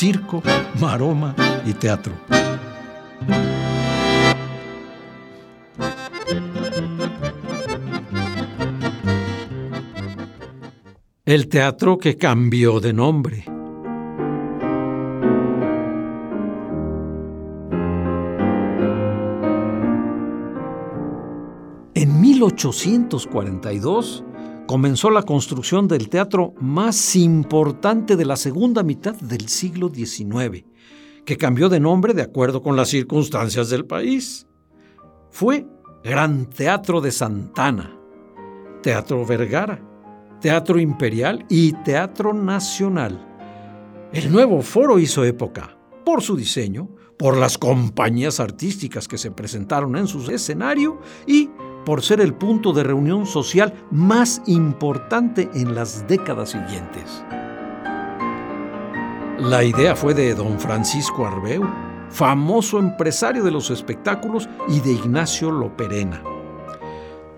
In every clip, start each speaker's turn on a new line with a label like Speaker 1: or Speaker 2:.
Speaker 1: Circo, maroma y teatro. El teatro que cambió de nombre. En 1842 comenzó la construcción del teatro más importante de la segunda mitad del siglo XIX, que cambió de nombre de acuerdo con las circunstancias del país. Fue Gran Teatro de Santana, Teatro Vergara, Teatro Imperial y Teatro Nacional. El nuevo foro hizo época por su diseño, por las compañías artísticas que se presentaron en su escenario y por ser el punto de reunión social más importante en las décadas siguientes. La idea fue de don Francisco Arbeu, famoso empresario de los espectáculos, y de Ignacio Loperena.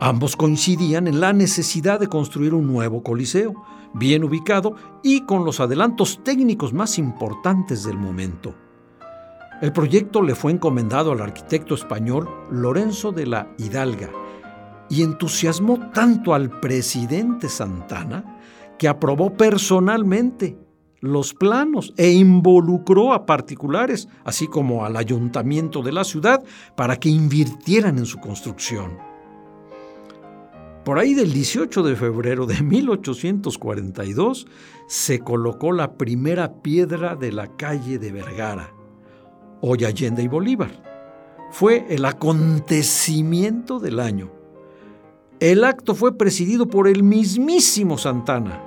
Speaker 1: Ambos coincidían en la necesidad de construir un nuevo coliseo, bien ubicado y con los adelantos técnicos más importantes del momento. El proyecto le fue encomendado al arquitecto español Lorenzo de la Hidalga y entusiasmó tanto al presidente Santana que aprobó personalmente los planos e involucró a particulares, así como al ayuntamiento de la ciudad, para que invirtieran en su construcción. Por ahí del 18 de febrero de 1842 se colocó la primera piedra de la calle de Vergara, hoy Allende y Bolívar. Fue el acontecimiento del año. El acto fue presidido por el mismísimo Santana.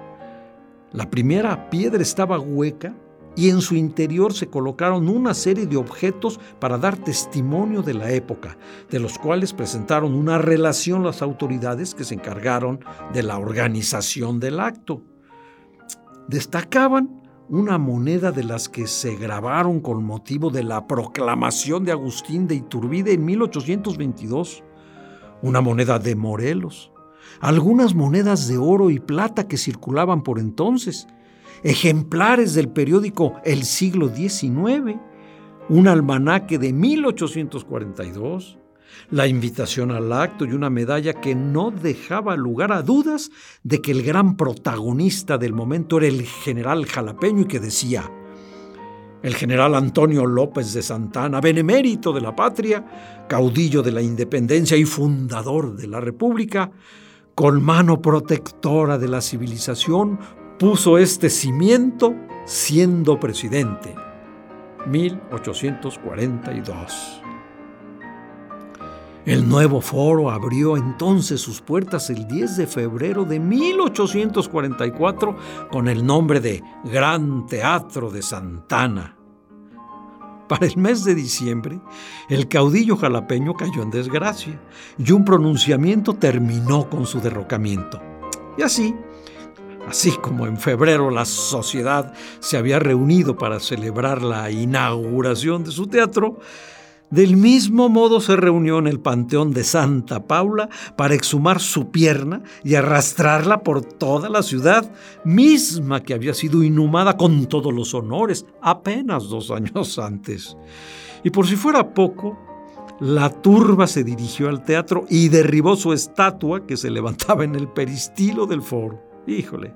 Speaker 1: La primera piedra estaba hueca y en su interior se colocaron una serie de objetos para dar testimonio de la época, de los cuales presentaron una relación las autoridades que se encargaron de la organización del acto. Destacaban una moneda de las que se grabaron con motivo de la proclamación de Agustín de Iturbide en 1822, una moneda de Morelos, algunas monedas de oro y plata que circulaban por entonces, ejemplares del periódico El Siglo XIX, un almanaque de 1842, la invitación al acto y una medalla que no dejaba lugar a dudas de que el gran protagonista del momento era el general jalapeño y que decía, el general Antonio López de Santana, benemérito de la patria, caudillo de la independencia y fundador de la República, con mano protectora de la civilización, puso este cimiento siendo presidente. 1842. El nuevo foro abrió entonces sus puertas el 10 de febrero de 1844 con el nombre de Gran Teatro de Santana. Para el mes de diciembre, el caudillo jalapeño cayó en desgracia y un pronunciamiento terminó con su derrocamiento. Y así, Así como en febrero la sociedad se había reunido para celebrar la inauguración de su teatro, del mismo modo se reunió en el Panteón de Santa Paula para exhumar su pierna y arrastrarla por toda la ciudad, misma que había sido inhumada con todos los honores apenas dos años antes. Y por si fuera poco, la turba se dirigió al teatro y derribó su estatua que se levantaba en el peristilo del foro. Híjole.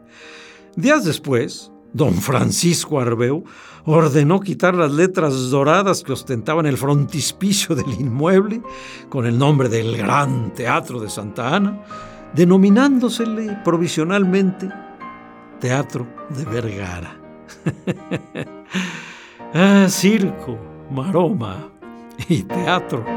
Speaker 1: Días después, don Francisco Arbeu ordenó quitar las letras doradas que ostentaban el frontispicio del inmueble con el nombre del Gran Teatro de Santa Ana, denominándosele provisionalmente Teatro de Vergara. ah, circo, maroma y teatro.